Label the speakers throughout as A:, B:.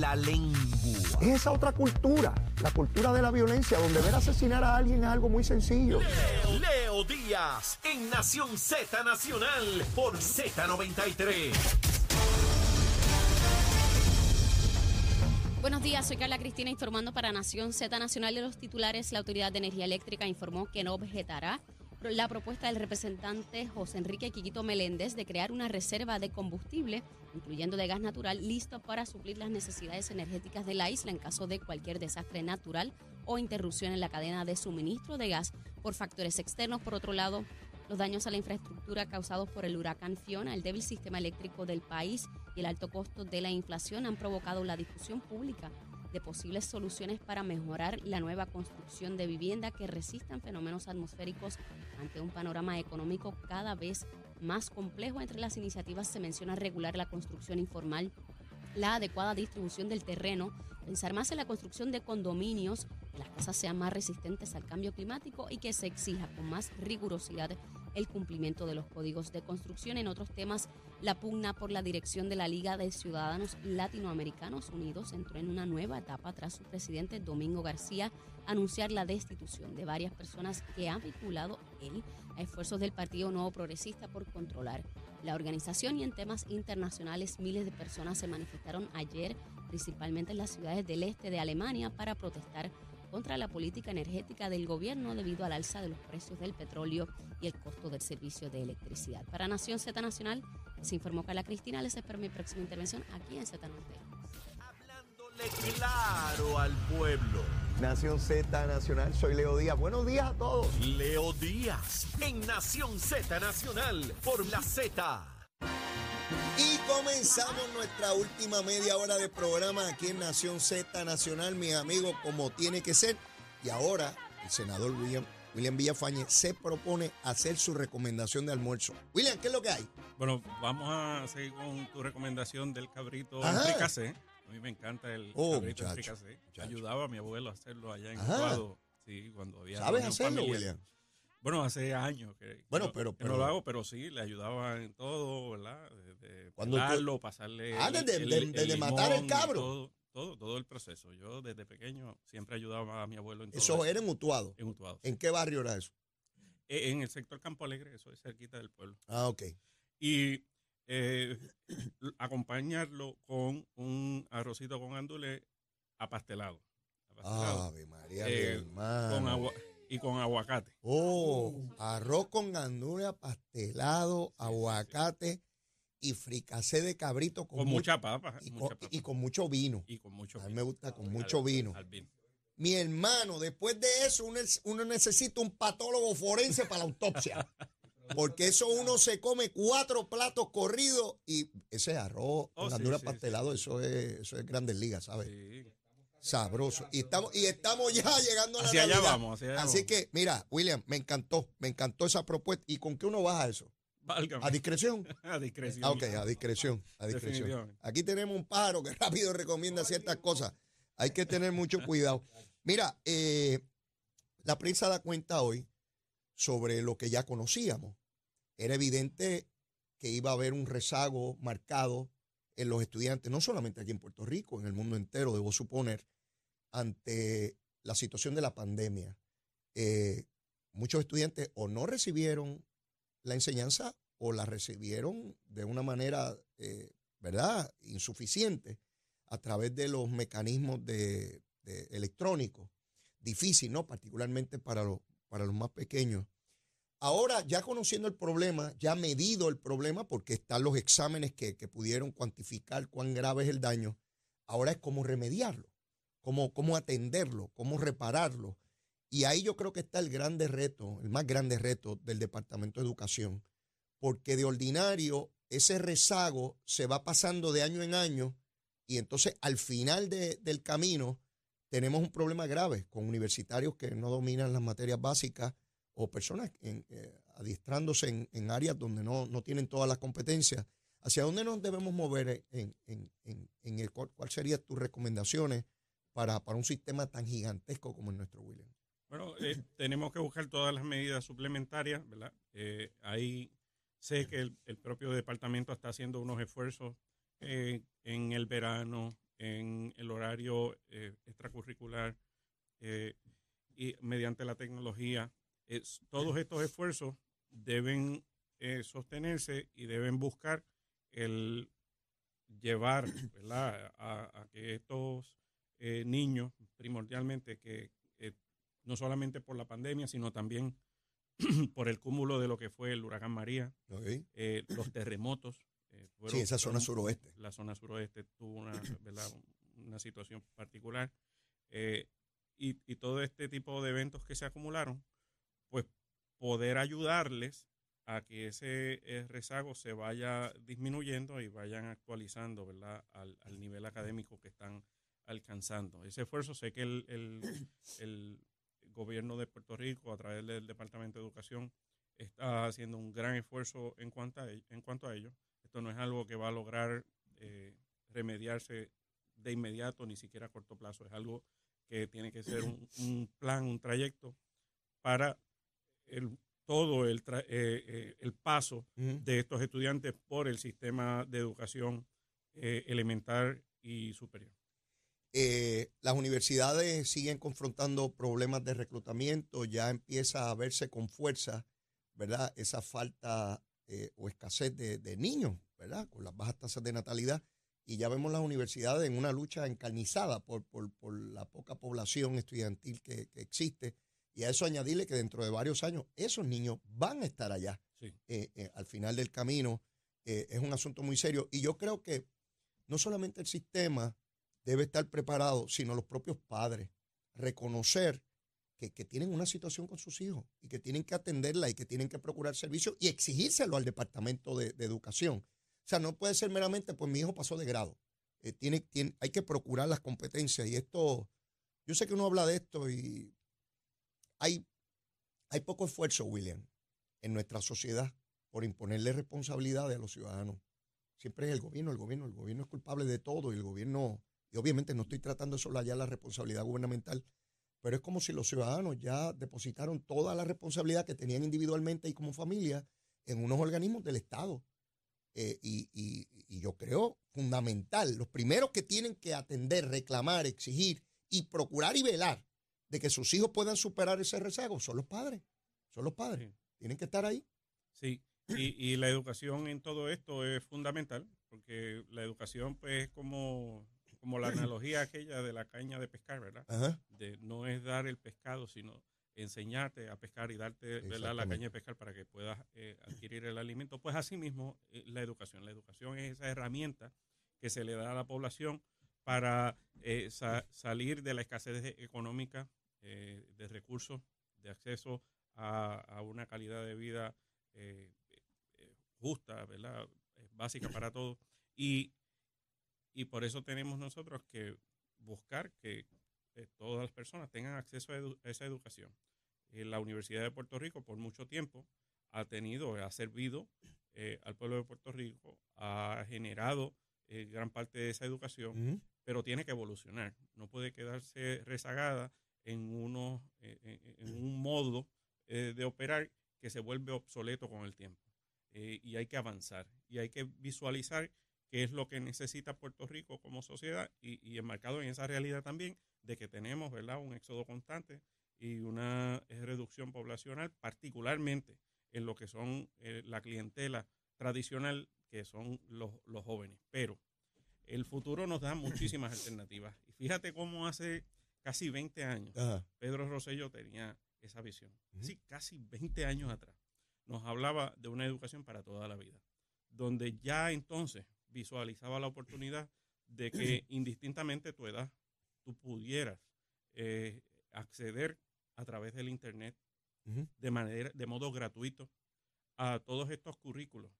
A: la lengua.
B: Es esa otra cultura, la cultura de la violencia, donde ver asesinar a alguien es algo muy sencillo.
A: Leo, Leo Díaz en Nación Z Nacional por Z93.
C: Buenos días, soy Carla Cristina informando para Nación Z Nacional de los titulares. La Autoridad de Energía Eléctrica informó que no objetará la propuesta del representante José Enrique Quiquito Meléndez de crear una reserva de combustible, incluyendo de gas natural, listo para suplir las necesidades energéticas de la isla en caso de cualquier desastre natural o interrupción en la cadena de suministro de gas por factores externos. Por otro lado, los daños a la infraestructura causados por el huracán Fiona, el débil sistema eléctrico del país y el alto costo de la inflación han provocado la discusión pública de posibles soluciones para mejorar la nueva construcción de vivienda que resistan fenómenos atmosféricos ante un panorama económico cada vez más complejo. Entre las iniciativas se menciona regular la construcción informal, la adecuada distribución del terreno, pensar más en la construcción de condominios, que las casas sean más resistentes al cambio climático y que se exija con más rigurosidad el cumplimiento de los códigos de construcción. En otros temas, la pugna por la dirección de la Liga de Ciudadanos Latinoamericanos Unidos entró en una nueva etapa tras su presidente Domingo García anunciar la destitución de varias personas que han vinculado a esfuerzos del Partido Nuevo Progresista por controlar la organización y en temas internacionales miles de personas se manifestaron ayer principalmente en las ciudades del este de Alemania para protestar contra la política energética del gobierno debido al alza de los precios del petróleo y el costo del servicio de electricidad. Para Nación Z Nacional, se informó Carla Cristina. Les espero mi próxima intervención aquí en Z
A: Hablándole claro al pueblo.
B: Nación Z Nacional, soy Leo Díaz. Buenos días a todos.
A: Leo Díaz en Nación Z Nacional por la Z.
D: Y comenzamos nuestra última media hora de programa aquí en Nación Z Nacional, mis amigos, como tiene que ser. Y ahora el senador William, William Villafañe se propone hacer su recomendación de almuerzo. William, ¿qué es lo que hay?
E: Bueno, vamos a seguir con tu recomendación del cabrito
D: Ajá.
E: A mí me encanta el
D: Oh,
E: cabrito
D: muchacho.
E: Ayudaba a mi abuelo a hacerlo allá en
D: Ajá.
E: Utuado. Sí, cuando había
D: ¿Sabes hacerlo,
E: familiar.
D: William?
E: Bueno, hace años que,
D: Bueno,
E: que
D: pero-
E: no- que
D: pero-
E: no lo hago, pero sí, le ayudaba en todo, ¿verdad? Desde
D: Cuando tú-
E: pelarlo, pasarle
D: Ah, desde-
E: el-
D: de-
E: el
D: matar el cabro.
E: Todo, todo, todo el proceso. Yo desde pequeño siempre ayudaba a mi abuelo en todo
D: Eso era en Utuado.
E: en Utuado.
D: ¿En qué barrio era eso?
E: Eh, En el sector Campo Alegre, eso es cerquita del pueblo.
D: Ah, ok.
E: y eh, acompañarlo con un arrocito con andule apastelado. apastelado,
D: Ave María,
E: Eh,
D: mi
E: con agua, y con aguacate.
D: Oh, arroz con gandules pastelado, aguacate y fricacé de cabrito con,
E: Con
D: mu-
E: mucha papa.
D: y,
E: mucha
D: con,
E: papa,
D: y con mucho vino.
E: y con mucho
D: A mí
E: vino.
D: me gusta con
E: Al-
D: mucho vino.
E: al vino.
D: Mi hermano, después de eso, uno, uno necesita un patólogo forense para la autopsia. Porque eso uno se come cuatro platos corridos y ese arroz
E: Oh,
D: con
E: sí,
D: pastelado, eso es, eso es grandes ligas, ¿sabes?
E: Sí.
D: Sabroso. Y estamos, y estamos ya llegando a la
E: Hacia allá vamos, hacia allá
D: Así
E: vamos.
D: que, mira, William, me encantó, me encantó esa propuesta. ¿Y con qué uno baja eso?
E: Válgame.
D: ¿A discreción?
E: A discreción.
D: Ah, ok, a discreción, a discreción. Aquí tenemos un pájaro que rápido recomienda ciertas cosas. Hay que tener mucho cuidado. Mira, eh, la prensa da cuenta hoy sobre lo que ya conocíamos. Era evidente que iba a haber un rezago marcado en los estudiantes, no solamente aquí en Puerto Rico, en el mundo entero, debo suponer, ante la situación de la pandemia. Eh, muchos estudiantes o no recibieron la enseñanza o la recibieron de una manera, eh, ¿verdad?, insuficiente a través de los mecanismos de, de electrónicos. Difícil, ¿no? Particularmente para para los más pequeños. Ahora, ya conociendo el problema, ya medido el problema, porque están los exámenes que, que pudieron cuantificar cuán grave es el daño, ahora es cómo remediarlo, cómo, cómo atenderlo, cómo repararlo. Y ahí yo creo que está el grande reto, el más grande reto del Departamento de Educación, porque de ordinario ese rezago se va pasando de año en año y entonces al final de- del camino tenemos un problema grave con universitarios que no dominan las materias básicas o personas en- eh, adiestrándose en, áreas donde no, no tienen todas las competencias. ¿Hacia dónde nos debemos mover en, en- en- en el cuál, serían tus recomendaciones para, para un sistema tan gigantesco como el nuestro, William?
E: Bueno, eh, tenemos que buscar todas las medidas suplementarias, ¿verdad? Eh, ahí sé que el, el propio departamento está haciendo unos esfuerzos eh, en el verano, en el horario extracurricular y mediante la tecnología. Es, todos estos esfuerzos deben eh, sostenerse y deben buscar el llevar A, que estos niños, primordialmente, que no solamente por la pandemia, sino también por el cúmulo de lo que fue el huracán María, los terremotos,
D: eh, sí, esa zona suroeste.
E: La zona suroeste tuvo una, una situación particular. Eh, y, y, todo este tipo de eventos que se acumularon, pues poder ayudarles a que ese eh, rezago se vaya disminuyendo y vayan actualizando ¿verdad? Al, al, nivel académico que están alcanzando. Ese esfuerzo sé que el, el, el gobierno de Puerto Rico, a través del Departamento de Educación, está haciendo un gran esfuerzo en cuanto a, en cuanto a ello. Esto no es algo que va a lograr eh, remediarse de inmediato, ni siquiera a corto plazo. Es algo que tiene que ser un, plan, un trayecto para el, todo el, eh, eh, el paso de estos estudiantes por el sistema de educación elemental y superior.
D: las universidades siguen confrontando problemas de reclutamiento, ya empieza a verse con fuerza, ¿verdad? Esa falta eh, o escasez de, niños, ¿verdad? Con las bajas tasas de natalidad. Y ya vemos las universidades en una lucha encarnizada por, la poca población estudiantil que, existe. Y a eso añadirle que dentro de varios años esos niños van a estar allá. Eh, eh, al final del camino es un asunto muy serio. Y yo creo que no solamente el sistema debe estar preparado, sino los propios padres. Reconocer que, tienen una situación con sus hijos y que tienen que atenderla y que tienen que procurar servicios y exigírselo al Departamento de, Educación. O sea, no puede ser meramente, pues mi hijo pasó de grado. Eh, tiene, tiene, hay que procurar las competencias y esto, yo sé que uno habla de esto y hay, hay poco esfuerzo, William, en nuestra sociedad por imponerle responsabilidades a los ciudadanos. Siempre es el gobierno, el gobierno, el gobierno es culpable de todo y el gobierno, y obviamente no estoy tratando de solayar la responsabilidad gubernamental, pero es como si los ciudadanos ya depositaron toda la responsabilidad que tenían individualmente y como familia en unos organismos del Estado. Eh, y, yo creo fundamental, los primeros que tienen que atender, reclamar, exigir y procurar y velar de que sus hijos puedan superar ese rezago son los padres. Son los padres. Tienen que estar ahí.
E: Sí, y, y la educación en todo esto es fundamental, porque la educación pues es como como la analogía aquella de la caña de pescar, ¿verdad? De, no es dar el pescado, sino enseñarte a pescar y darte la caña de pescar para que puedas eh, adquirir el alimento. Pues así mismo eh, la educación. La educación es esa herramienta que se le da a la población para eh, salir de la escasez económica, de recursos, de acceso a, una calidad de vida justa, ¿verdad? básica para todos. Y y por eso tenemos nosotros que buscar que eh, todas las personas tengan acceso a, esa educación. Eh, la Universidad de Puerto Rico por mucho tiempo ha tenido, ha servido eh, al pueblo de Puerto Rico, ha generado gran parte de esa educación, pero tiene que evolucionar. No puede quedarse rezagada en, uno, en un modo de operar que se vuelve obsoleto con el tiempo. y hay que avanzar y hay que visualizar qué es lo que necesita Puerto Rico como sociedad y, enmarcado en esa realidad también de que tenemos ¿verdad? un éxodo constante y una eh, reducción poblacional, particularmente en lo que son eh, la clientela tradicional, que son los, jóvenes. Pero el futuro nos da muchísimas alternativas. Y fíjate cómo hace casi 20 años Pedro Rosselló tenía esa visión. Sí, casi 20 años atrás. Nos hablaba de una educación para toda la vida, donde ya entonces visualizaba la oportunidad de que indistintamente tu edad, tú pudieras eh, acceder a través del Internet de, manera, de modo gratuito a todos estos currículos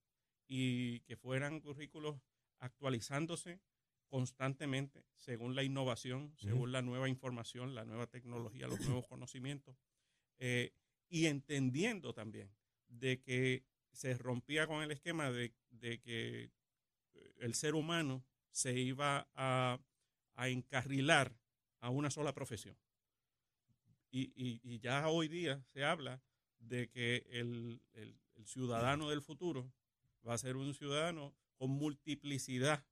E: y que fueran currículos actualizándose constantemente según la innovación, según la nueva información, la nueva tecnología, los nuevos conocimientos, eh, y entendiendo también de que se rompía con el esquema de, de que el ser humano se iba a, encarrilar a una sola profesión. Y, ya hoy día se habla de que el, ciudadano del futuro va a ser un ciudadano con multiplicidad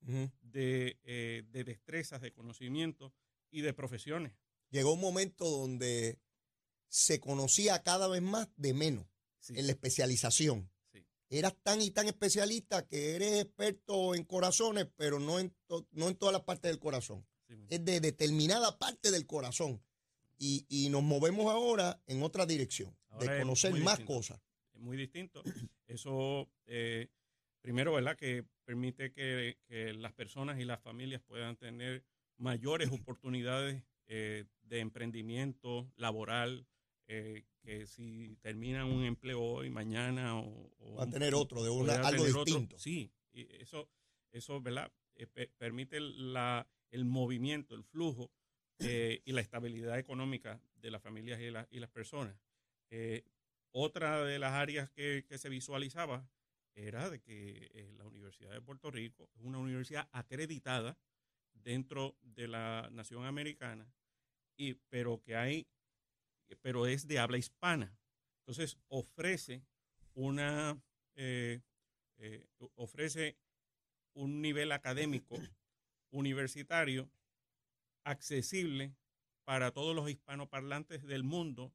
E: de, eh, de destrezas, de conocimientos y de profesiones.
D: Llegó un momento donde se conocía cada vez más de menos
E: Sí,
D: en la especialización.
E: sí,
D: Eras tan y tan especialista que eres experto en corazones, pero no en, to- no en todas las partes del corazón.
E: sí.
D: Es de determinada parte del corazón. Y, y nos movemos ahora en otra dirección,
E: Ahora
D: de conocer más
E: distinto.
D: cosas.
E: es muy distinto. Eso, eh, primero, ¿verdad? Que permite que, que las personas y las familias puedan tener mayores oportunidades eh, de emprendimiento laboral, eh, que si terminan un empleo hoy, mañana o, o
D: Va a tener otro, de una, algo
E: otro.
D: distinto.
E: Sí, y eso, eso ¿verdad? Eh, pe- permite la, el movimiento, el flujo eh, y la estabilidad económica de las familias y, la- y las personas. Otra de las áreas que, que se visualizaba era de que eh, la Universidad de Puerto Rico es una universidad acreditada dentro de la nación americana, y, pero que hay, pero es de habla hispana. Entonces ofrece una, eh, eh, ofrece un nivel académico universitario accesible para todos los hispanoparlantes del mundo,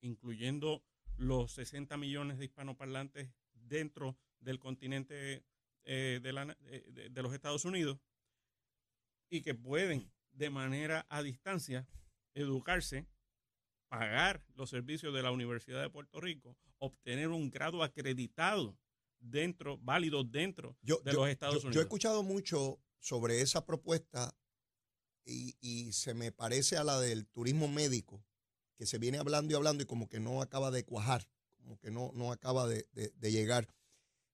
E: incluyendo los 60 millones de hispanoparlantes dentro del continente eh, de, la- eh, de- de los Estados Unidos y que pueden de manera a distancia educarse, pagar los servicios de la Universidad de Puerto Rico, obtener un grado acreditado dentro, válido dentro
D: Yo,
E: de
D: yo-
E: los Estados
D: yo- yo he
E: Unidos.
D: escuchado mucho sobre esa propuesta y, y se me parece a la del turismo médico, que se viene hablando y hablando y como que no acaba de cuajar, como que no, no acaba de, de- llegar.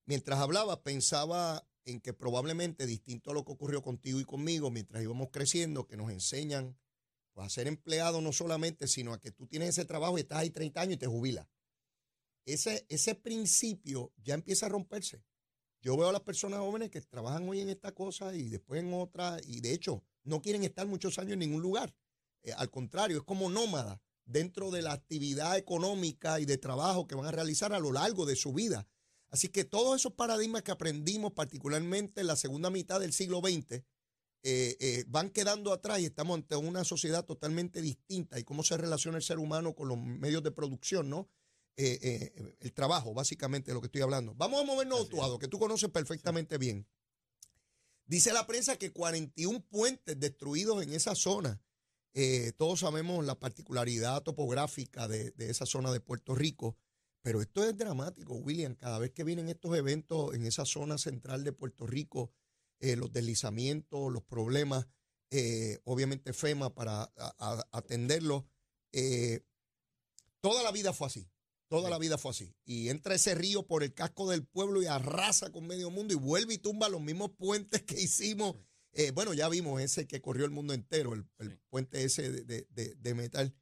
D: Mientras hablaba, pensaba en que probablemente, distinto a lo que ocurrió contigo y conmigo, mientras íbamos creciendo, que nos enseñan pues, a ser empleado no solamente, sino a que tú tienes ese trabajo y estás ahí 30 años y te jubilas. Ese, ese principio ya empieza a romperse. Yo veo a las personas jóvenes que trabajan hoy en esta cosa y después en otra, y de hecho no quieren estar muchos años en ningún lugar. Eh, al contrario, es como nómada dentro de la actividad económica y de trabajo que van a realizar a lo largo de su vida. Así que todos esos paradigmas que aprendimos, particularmente en la segunda mitad del siglo XX, eh, eh, van quedando atrás y estamos ante una sociedad totalmente distinta y cómo se relaciona el ser humano con los medios de producción, ¿no? Eh, el trabajo, básicamente, de lo que estoy hablando. Vamos a movernos a. Utuado, que tú conoces perfectamente bien. Dice la prensa que 41 puentes destruidos en esa zona. Eh, todos sabemos la particularidad topográfica de, de esa zona de Puerto Rico, pero esto es dramático, William. Cada vez que vienen estos eventos en esa zona central de Puerto Rico, eh, los deslizamientos, los problemas, eh, obviamente FEMA para a- a- atenderlos. eh, toda la vida fue así. Toda
E: Sí.
D: la vida fue así. Y entra ese río por el casco del pueblo y arrasa con medio mundo y vuelve y tumba los mismos puentes que hicimos. Eh, bueno, ya vimos ese que corrió el mundo entero, el, el
E: Sí.
D: puente ese de, de- de- de metal.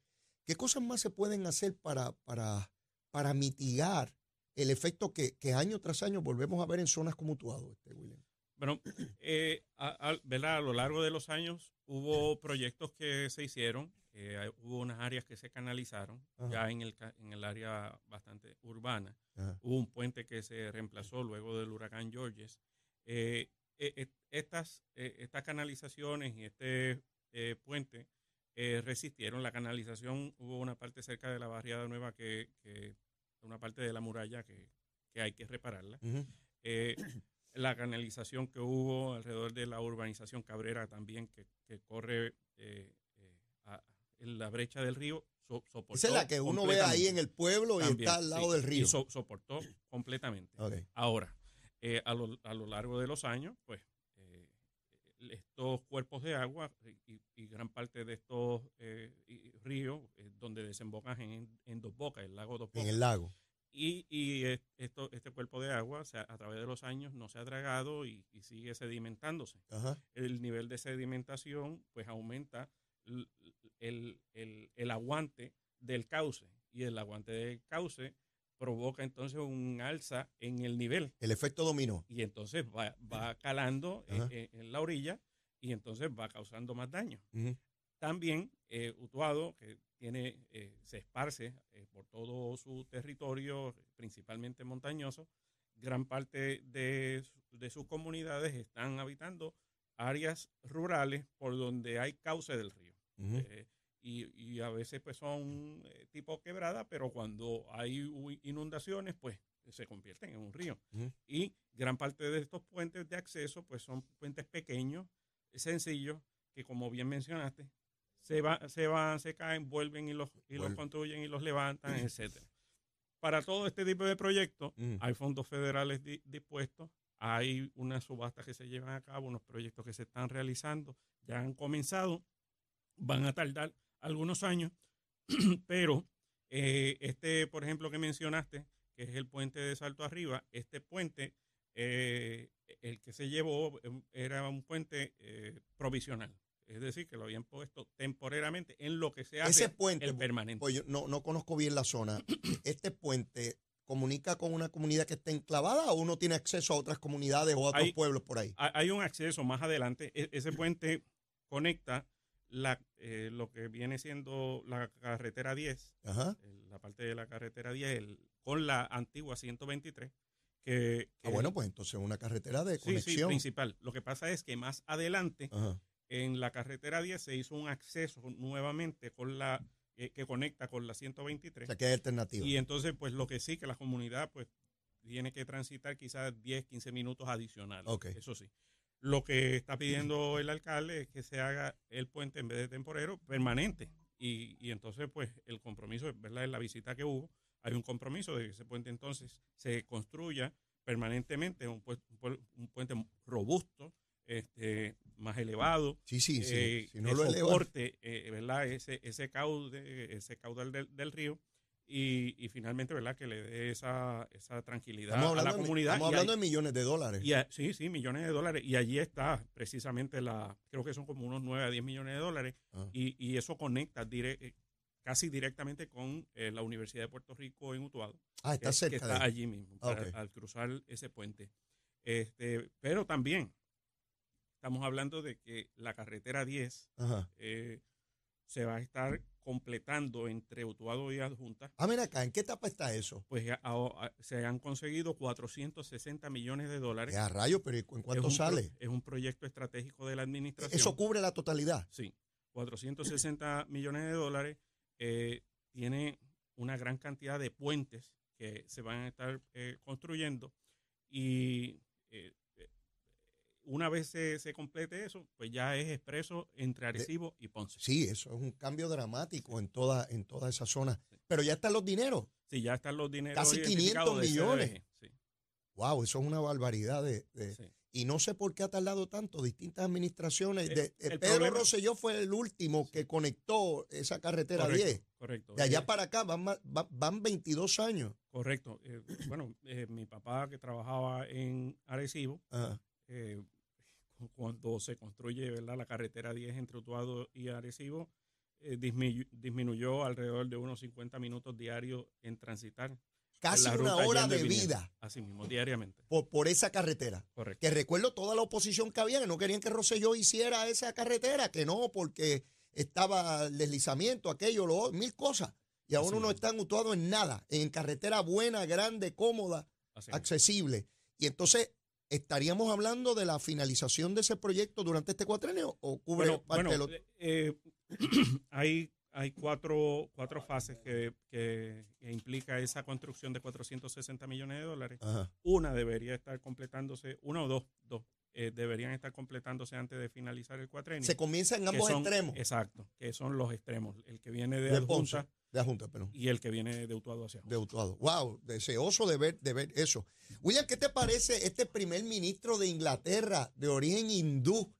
D: ¿Qué cosas más se pueden hacer para, para, para mitigar el efecto que, que año tras año volvemos a ver en zonas como Utuado, este, William?
E: Bueno, eh, a, a- ¿verdad? a lo largo de los años hubo proyectos que se hicieron, eh, hubo unas áreas que se canalizaron,
D: Ajá.
E: ya en el, ca- en el área bastante urbana.
D: Ajá.
E: Hubo un puente que se reemplazó luego del huracán Georges. Eh, eh, eh, estas, eh, estas canalizaciones y este eh, puente eh, resistieron. La canalización, hubo una parte cerca de la barriada nueva que, que una parte de la muralla que, que hay que repararla. Eh, la canalización que hubo alrededor de la urbanización Cabrera también, que, que corre a- en la brecha del río, so- soportó.
D: Esa es la que uno ve ahí en el pueblo y
E: También,
D: está al lado
E: sí,
D: del río.
E: Y so- soportó completamente. Ahora, eh, a, lo, a lo largo de los años, pues eh, estos cuerpos de agua y, y gran parte de estos eh, y- ríos eh, donde desembocan en, en Dos Bocas, el lago Dos Bocas,
D: En el lago.
E: y, y es- esto, este cuerpo de agua o sea, a través de los años no se ha dragado y, y sigue sedimentándose.
D: Ajá.
E: El nivel de sedimentación pues aumenta el, el- el aguante del cauce y el aguante del cauce provoca entonces un alza en el nivel
D: El efecto dominó.
E: y entonces va, va calando en,
D: Ajá.
E: en- la orilla y entonces va causando más daño. También eh, Utuado, que tiene, eh, se esparce eh, por todo su territorio, principalmente montañoso, gran parte de, de sus comunidades están habitando áreas rurales por donde hay cauce del río. Eh, y, y a veces pues son eh, tipo quebrada, pero cuando hay inundaciones pues se convierten en un río. Y gran parte de estos puentes de acceso pues son puentes pequeños, sencillos, que como bien mencionaste, se, va, se van, se caen, vuelven y los, y los construyen y los levantan, etcétera. Para todo este tipo de proyectos hay fondos federales di- dispuestos, hay unas subastas que se llevan a cabo, unos proyectos que se están realizando, ya han comenzado, van a tardar algunos años, pero eh, este, por ejemplo, que mencionaste, que es el puente de Salto Arriba, este puente, eh, el que se llevó eh, era un puente eh, provisional. Es decir, que lo habían puesto temporariamente en lo que se hace
D: Ese puente,
E: el permanente.
D: Pues yo no, no conozco bien la zona. ¿Este puente comunica con una comunidad que está enclavada o uno tiene acceso a otras comunidades o a otros
E: Hay-
D: pueblos por ahí?
E: Ha- Hay un acceso más adelante. E- ese puente conecta la, eh, lo que viene siendo la carretera 10,
D: Ajá.
E: el- la parte de la carretera 10, el- con la antigua 123. Que,
D: Ah,
E: que-
D: bueno, pues entonces una carretera de
E: sí, sí,
D: conexión.
E: principal. Lo que pasa es que más adelante,
D: Ajá.
E: en la carretera 10, se hizo un acceso nuevamente con la eh, que conecta con la
D: O
E: 123.
D: sea que hay alternativa.
E: Y entonces, pues lo que sí, que la comunidad pues tiene que transitar quizás 10, 15 minutos adicionales.
D: Ok.
E: Eso sí. Lo que está pidiendo el alcalde es que se haga el puente en vez de temporero permanente. Y, y entonces, pues el compromiso, ¿verdad? En la visita que hubo, hay un compromiso de que ese puente entonces se construya permanentemente, un, pu- un pu- un puente robusto, este, más elevado,
D: sí, sí, sí.
E: eh,
D: si no
E: que
D: lo
E: soporte, eh, ¿verdad? Ese, ese caude, ese caudal del, del río y, y finalmente, ¿verdad? Que le dé esa, esa tranquilidad a la
D: de,
E: comunidad.
D: estamos hablando de millones de dólares.
E: y a- sí, sí, millones de dólares. Y allí está precisamente la, creo que son como unos 9 a 10 millones de dólares.
D: Ah.
E: Y, y eso conecta dire- eh, casi directamente con eh, la Universidad de Puerto Rico en Utuado
D: ah, está
E: que,
D: cerca
E: que está
D: de
E: allí mismo,
D: Ah,
E: para- al cruzar ese puente. Este, pero también estamos hablando de que la carretera 10
D: Ajá.
E: eh, se va a estar completando entre Utuado y Adjunta.
D: Ah, mira acá, ¿en qué etapa está eso?
E: Pues a- a- se han conseguido 460 millones de dólares.
D: Eh, a rayo, pero ¿y ¿en
E: Es
D: cuánto
E: pro-
D: sale?
E: es un proyecto estratégico de la administración.
D: ¿Eso cubre la totalidad?
E: Sí, 460 millones de dólares. eh, tiene una gran cantidad de puentes que se van a estar eh, construyendo y eh, una vez se, se complete eso, pues ya es expreso entre Arecibo y Ponce.
D: Sí, eso es un cambio dramático en toda, en toda esa zona. Pero ya están los dineros.
E: Sí, ya están los dineros.
D: Casi
E: identificados
D: 500
E: de
D: millones.
E: Sí,
D: Wow, eso es una barbaridad de, de-
E: sí.
D: y no sé por qué ha tardado tanto. Distintas administraciones.
E: El-
D: De, eh,
E: el
D: Pedro
E: problema-
D: Rosselló fue el último que conectó esa carretera
E: Correcto,
D: 10.
E: correcto.
D: De allá
E: Eh,
D: para acá van, van 22 años.
E: Correcto. Eh, bueno, eh, mi papá que trabajaba en Arecibo, eh, cuando se construye ¿verdad? la carretera 10 entre Utuado y Arecibo, eh, dismi- disminuyó alrededor de unos 50 minutos diarios en transitar.
D: Casi una hora de vida
E: Así mismo, diariamente.
D: por, por esa carretera.
E: Correcto.
D: Que recuerdo toda la oposición que había, que no querían que Rosselló hiciera esa carretera, que no, porque estaba el deslizamiento, aquello, lo, mil cosas. Y ahora uno no
E: mismo.
D: está mutuado en nada, en carretera buena, grande, cómoda,
E: Así
D: accesible. Y entonces, ¿estaríamos hablando de la finalización de ese proyecto durante este cuatrenio o cubre
E: Bueno,
D: parte
E: bueno,
D: de lo-
E: eh, eh, hay, hay cuatro, cuatro fases que, que- que implica esa construcción de 460 millones de dólares.
D: Ajá.
E: Una debería estar completándose, una o dos, dos, eh, deberían estar completándose antes de finalizar el cuatrenio.
D: Se comienza en ambos
E: son-
D: extremos
E: Exacto, que son los extremos, el que viene de,
D: de Ponce,
E: Adjunta
D: de Junta, perdón.
E: y el que viene de Utuado hacia
D: de
E: abajo.
D: Utuado. Wow, deseoso de ver, de ver eso. William, ¿qué te parece este primer ministro de Inglaterra de origen hindú?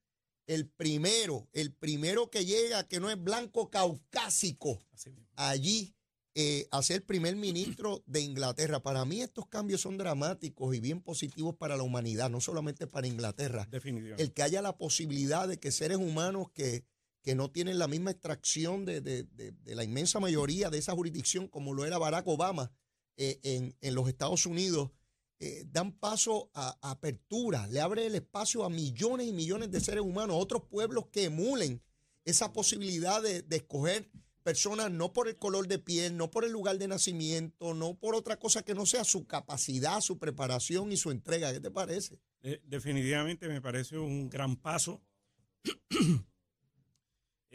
D: El primero, el primero que llega, que no es blanco caucásico,
E: Así mismo.
D: allí eh, a ser primer ministro de Inglaterra. Para mí estos cambios son dramáticos y bien positivos para la humanidad, no solamente para Inglaterra.
E: Definitivamente.
D: El que haya la posibilidad de que seres humanos que, que no tienen la misma extracción de, de- de- de la inmensa mayoría de esa jurisdicción, como lo era Barack Obama eh, en, en los Estados Unidos, eh, dan paso a, a apertura, le abre el espacio a millones y millones de seres humanos, otros pueblos que emulen esa posibilidad de, de escoger personas no por el color de piel, no por el lugar de nacimiento, no por otra cosa que no sea su capacidad, su preparación y su entrega. ¿Qué te parece?
E: Eh, definitivamente me parece un gran paso.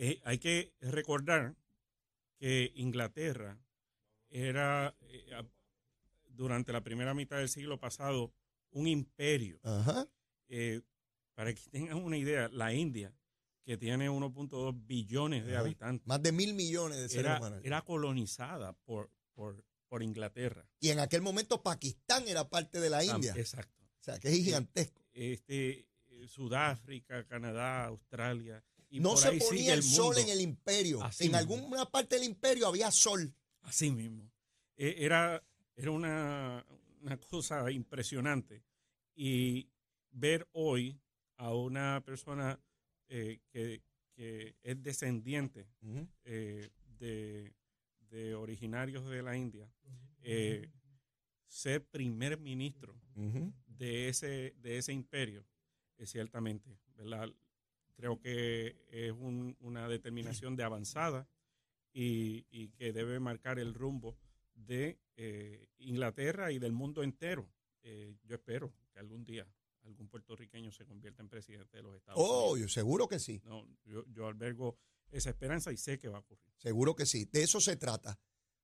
E: Eh, hay que recordar que Inglaterra era eh, durante la primera mitad del siglo pasado un imperio.
D: Ajá.
E: Eh, para que tengan una idea, la India, que tiene 1.2 billones de
D: Ajá.
E: habitantes,
D: Más de mil millones de seres
E: era,
D: humanos.
E: era colonizada por, por, por Inglaterra.
D: Y en aquel momento Pakistán era parte de la India.
E: Exacto.
D: O sea, que es gigantesco.
E: Este, eh, Sudáfrica, Canadá, Australia. Y
D: no se ponía el, sol en el imperio.
E: Así
D: en
E: mismo.
D: alguna parte del imperio había sol.
E: Así mismo. Eh, era era una, una cosa impresionante. Y ver hoy a una persona eh, que, que es descendiente eh, de, de originarios de la India, eh, ser primer ministro de ese, de ese imperio, es ciertamente, ¿verdad? Creo que es un- una determinación de avanzada y, y que debe marcar el rumbo de eh, Inglaterra y del mundo entero. Eh, yo espero que algún día algún puertorriqueño se convierta en presidente de los Estados
D: Oh,
E: Unidos.
D: yo seguro que sí.
E: No, yo, yo albergo esa esperanza y sé que va a ocurrir.
D: Seguro que sí. De eso se trata.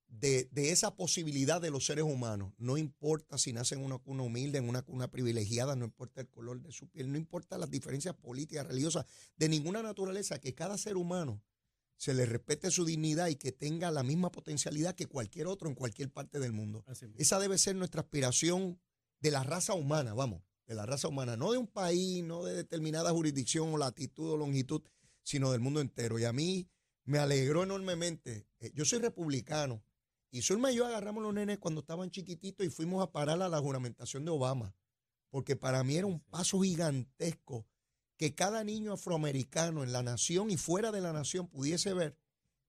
D: De, de esa posibilidad de los seres humanos. No importa si nacen en una cuna humilde, en una cuna privilegiada, no importa el color de su piel, no importa las diferencias políticas, religiosas, de ninguna naturaleza, que cada ser humano se le respete su dignidad y que tenga la misma potencialidad que cualquier otro en cualquier parte del mundo. Esa debe ser nuestra aspiración de la raza humana, vamos, de la raza humana, no de un país, no de determinada jurisdicción o latitud o longitud, sino del mundo entero. Y a mí me alegró enormemente. Eh, Yo soy republicano y Zulma y yo agarramos los nenes cuando estaban chiquititos y fuimos a parar a la juramentación de Obama, porque para mí era un paso gigantesco que cada niño afroamericano en la nación y fuera de la nación pudiese ver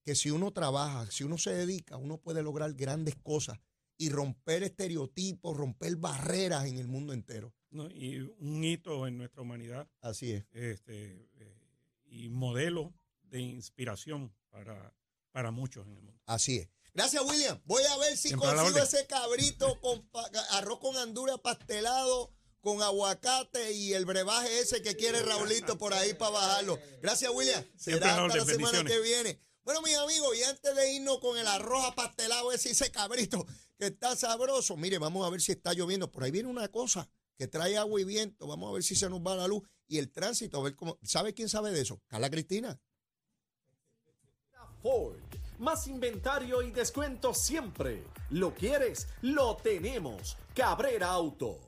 D: que si uno trabaja, si uno se dedica, uno puede lograr grandes cosas y romper estereotipos, romper barreras en el mundo entero.
E: ¿No? Y un hito en nuestra humanidad
D: Así es.
E: este, eh, y modelo de inspiración para, para muchos en el mundo.
D: Así es. Gracias, William. Voy a ver si
E: Siempre
D: consigo ese cabrito con arroz con andura pastelado, con aguacate y el brebaje ese que quiere Raulito por ahí para bajarlo. Gracias, William. Será hasta la semana que viene. Bueno, mis amigos, y antes de irnos con el arroz apastelado ese, ese cabrito que está sabroso, mire, vamos a ver si está lloviendo. Por ahí viene una cosa que trae agua y viento. Vamos a ver si se nos va la luz y el tránsito, a ver cómo. ¿Sabe quién sabe de eso? Carla Cristina.
A: Ford. Más inventario y descuento siempre. ¿Lo quieres? Lo tenemos. Cabrera Auto.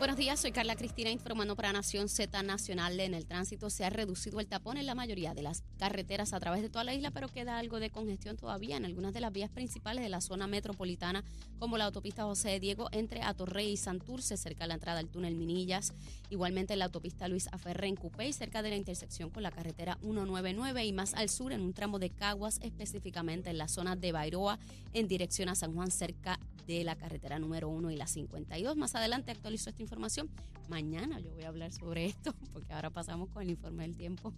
C: Buenos días, soy Carla Cristina informando para Nación Z Nacional. En el tránsito se ha reducido el tapón en la mayoría de las carreteras a través de toda la isla, pero queda algo de congestión todavía en algunas de las vías principales de la zona metropolitana, como la autopista José de Diego entre Atorrey y Santurce, cerca de la entrada al túnel Minillas. Igualmente en la autopista Luis Aferré en Cupey, cerca de la intersección con la carretera 199 y más al sur en un tramo de Caguas, específicamente en la zona de Bairoa, en dirección a San Juan, cerca de la carretera número 1 y la 52. Más adelante actualizo esta información. Mañana yo voy a hablar sobre esto, porque ahora pasamos con el informe del tiempo.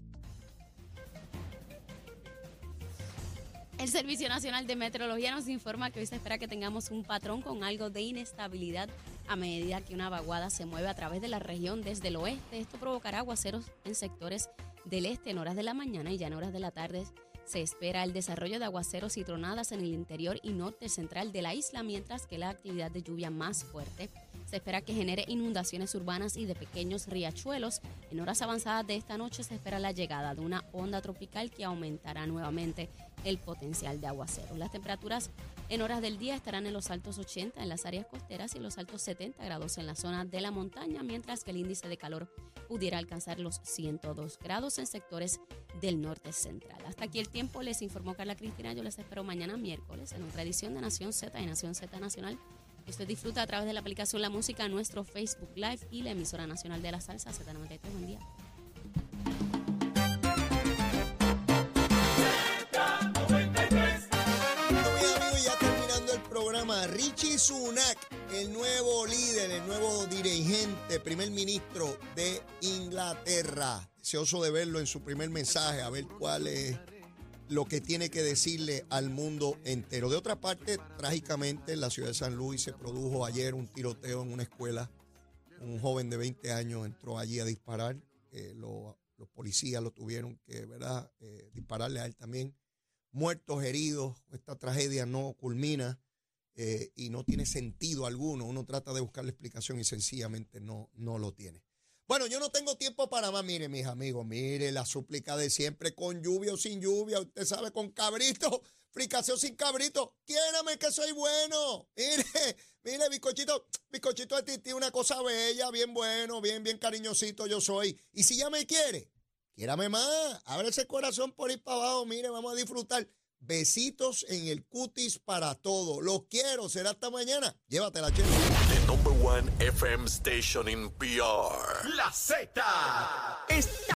C: El Servicio Nacional de Meteorología nos informa que hoy se espera que tengamos un patrón con algo de inestabilidad a medida que una vaguada se mueve a través de la región desde el oeste. Esto provocará aguaceros en sectores del este en horas de la mañana y ya en horas de la tarde se espera el desarrollo de aguaceros y tronadas en el interior y norte central de la isla, mientras que la actividad de lluvia más fuerte se espera que genere inundaciones urbanas y de pequeños riachuelos. En horas avanzadas de esta noche se espera la llegada de una onda tropical que aumentará nuevamente el potencial de aguacero. Las temperaturas en horas del día estarán en los altos 80 en las áreas costeras y en los altos 70 grados en la zona de la montaña, mientras que el índice de calor pudiera alcanzar los 102 grados en sectores del norte central. Hasta aquí el tiempo, les informó Carla Cristina. Yo les espero mañana miércoles en otra edición de Nación Z y Nación Z Nacional. Usted disfruta a través de la aplicación La Música, nuestro Facebook Live y la emisora nacional de la salsa Z93. Buen día.
D: Richie Sunak, el nuevo líder, el nuevo dirigente, primer ministro de Inglaterra. Deseoso de verlo en su primer mensaje, a ver cuál es lo que tiene que decirle al mundo entero. De otra parte, trágicamente en la ciudad de San Luis se produjo ayer un tiroteo en una escuela. Un joven de 20 años entró allí a disparar. Eh, lo- los policías lo tuvieron que, ¿verdad?, Eh, dispararle a él también. Muertos, heridos. Esta tragedia no culmina eh, y no tiene sentido alguno. Uno trata de buscar la explicación y sencillamente no, no lo tiene. Bueno, yo no tengo tiempo para más. Mire, mis amigos, mire la súplica de siempre, con lluvia o sin lluvia. Usted sabe, con cabrito, fricación sin cabrito. Quiérame que soy bueno. Mire, mire, bizcochito, bizcochito de Titi, una cosa bella, bien bueno, bien, bien cariñosito yo soy. Y si ya me quiere, quiérame más. Abre ese corazón por ir para abajo. Mire, vamos a disfrutar. Besitos en el cutis para todo. Los quiero. Será hasta mañana. Llévatela, chela.
F: Number one FM station in PR.
A: La Z está